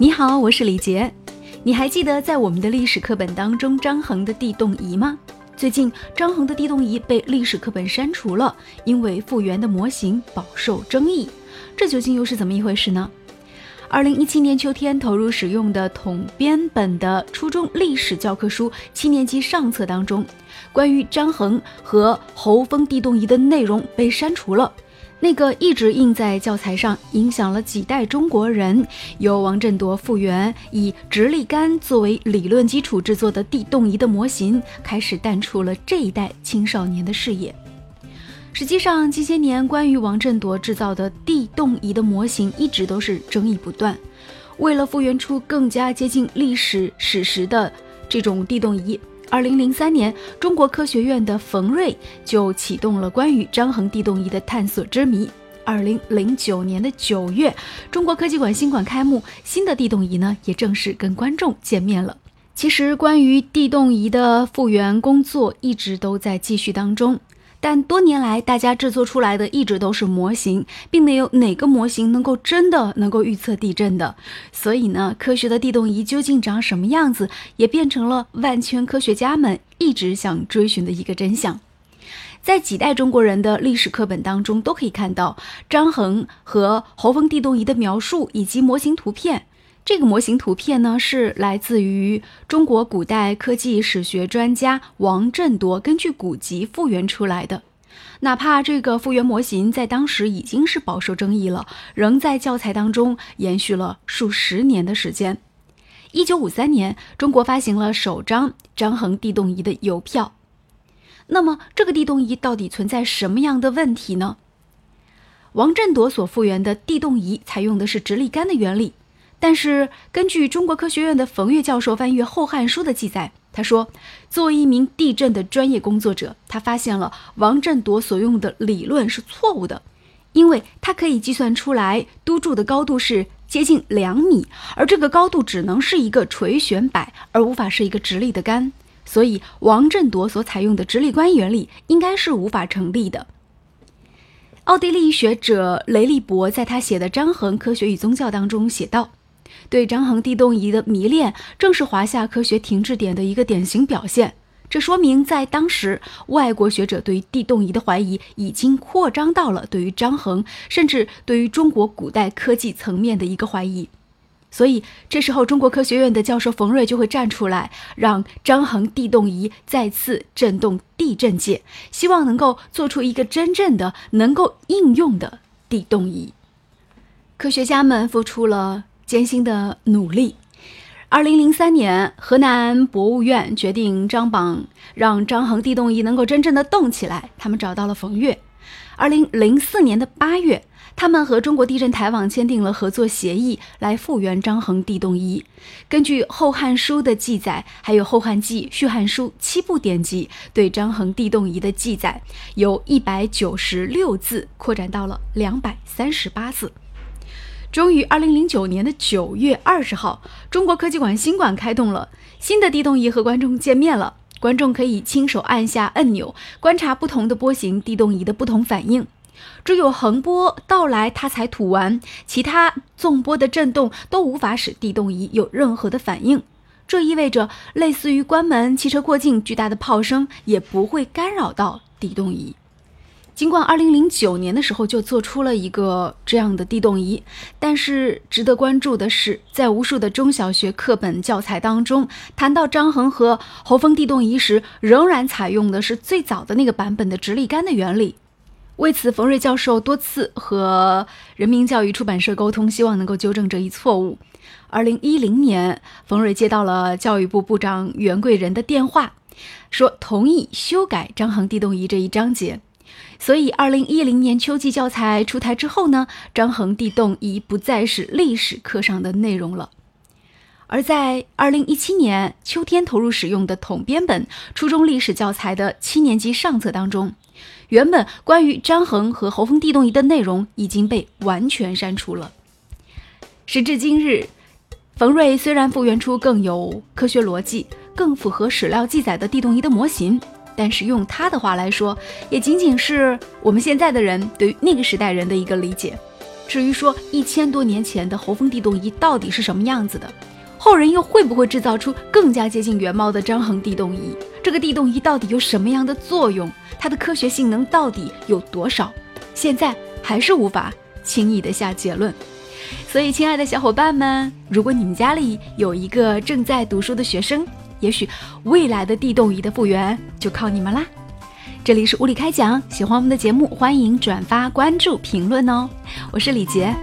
你好，我是李杰。你还记得在我们的历史课本当中张衡的地动仪吗？最近张衡的地动仪被历史课本删除了，因为复原的模型饱受争议。这究竟又是怎么一回事呢？二零一七年秋天投入使用的统编本的初中历史教科书七年级上册当中，关于张衡和侯封地动仪的内容被删除了。那个一直印在教材上，影响了几代中国人，由王振铎复原以直立杆作为理论基础制作的地动仪的模型，开始淡出了这一代青少年的视野。实际上，近些年关于王振铎制造的地动仪的模型一直都是争议不断。为了复原出更加接近历史史实的这种地动仪。二零零三年，中国科学院的冯瑞就启动了关于张衡地动仪的探索之谜。二零零九年的九月，中国科技馆新馆开幕，新的地动仪呢也正式跟观众见面了。其实，关于地动仪的复原工作一直都在继续当中。但多年来，大家制作出来的一直都是模型，并没有哪个模型能够真的能够预测地震的。所以呢，科学的地动仪究竟长什么样子，也变成了万千科学家们一直想追寻的一个真相。在几代中国人的历史课本当中，都可以看到张衡和侯峰地动仪的描述以及模型图片。这个模型图片呢，是来自于中国古代科技史学专家王振铎根据古籍复原出来的。哪怕这个复原模型在当时已经是饱受争议了，仍在教材当中延续了数十年的时间。一九五三年，中国发行了首张张衡地动仪的邮票。那么，这个地动仪到底存在什么样的问题呢？王振铎所复原的地动仪采用的是直立杆的原理。但是，根据中国科学院的冯岳教授翻阅《后汉书》的记载，他说，作为一名地震的专业工作者，他发现了王振铎所用的理论是错误的，因为他可以计算出来督柱的高度是接近两米，而这个高度只能是一个垂悬摆，而无法是一个直立的杆，所以王振铎所采用的直立杆原理应该是无法成立的。奥地利学者雷利伯在他写的《张衡科学与宗教》当中写道。对张衡地动仪的迷恋，正是华夏科学停滞点的一个典型表现。这说明，在当时，外国学者对于地动仪的怀疑已经扩张到了对于张衡，甚至对于中国古代科技层面的一个怀疑。所以，这时候中国科学院的教授冯瑞就会站出来，让张衡地动仪再次震动地震界，希望能够做出一个真正的能够应用的地动仪。科学家们付出了。艰辛的努力。二零零三年，河南博物院决定张榜，让张衡地动仪能够真正的动起来。他们找到了冯岳。二零零四年的八月，他们和中国地震台网签订了合作协议，来复原张衡地动仪。根据《后汉书》的记载，还有《后汉纪》《续汉书》七部典籍对张衡地动仪的记载，由一百九十六字扩展到了两百三十八字。终于，二零零九年的九月二十号，中国科技馆新馆开动了，新的地动仪和观众见面了。观众可以亲手按下按钮，观察不同的波形地动仪的不同反应。只有横波到来，它才吐完；其他纵波的震动都无法使地动仪有任何的反应。这意味着，类似于关门、汽车过境，巨大的炮声也不会干扰到地动仪。尽管2009年的时候就做出了一个这样的地动仪，但是值得关注的是，在无数的中小学课本教材当中，谈到张衡和侯峰地动仪时，仍然采用的是最早的那个版本的直立杆的原理。为此，冯瑞教授多次和人民教育出版社沟通，希望能够纠正这一错误。2010年，冯瑞接到了教育部部长袁贵仁的电话，说同意修改张衡地动仪这一章节。所以，二零一零年秋季教材出台之后呢，张衡地动仪不再是历史课上的内容了。而在二零一七年秋天投入使用的统编本初中历史教材的七年级上册当中，原本关于张衡和侯峰地动仪的内容已经被完全删除了。时至今日，冯瑞虽然复原出更有科学逻辑、更符合史料记载的地动仪的模型。但是用他的话来说，也仅仅是我们现在的人对于那个时代人的一个理解。至于说一千多年前的侯风地动仪到底是什么样子的，后人又会不会制造出更加接近原貌的张衡地动仪？这个地动仪到底有什么样的作用？它的科学性能到底有多少？现在还是无法轻易的下结论。所以，亲爱的小伙伴们，如果你们家里有一个正在读书的学生，也许未来的地动仪的复原就靠你们啦。这里是物理开讲，喜欢我们的节目，欢迎转发、关注、评论哦。我是李杰。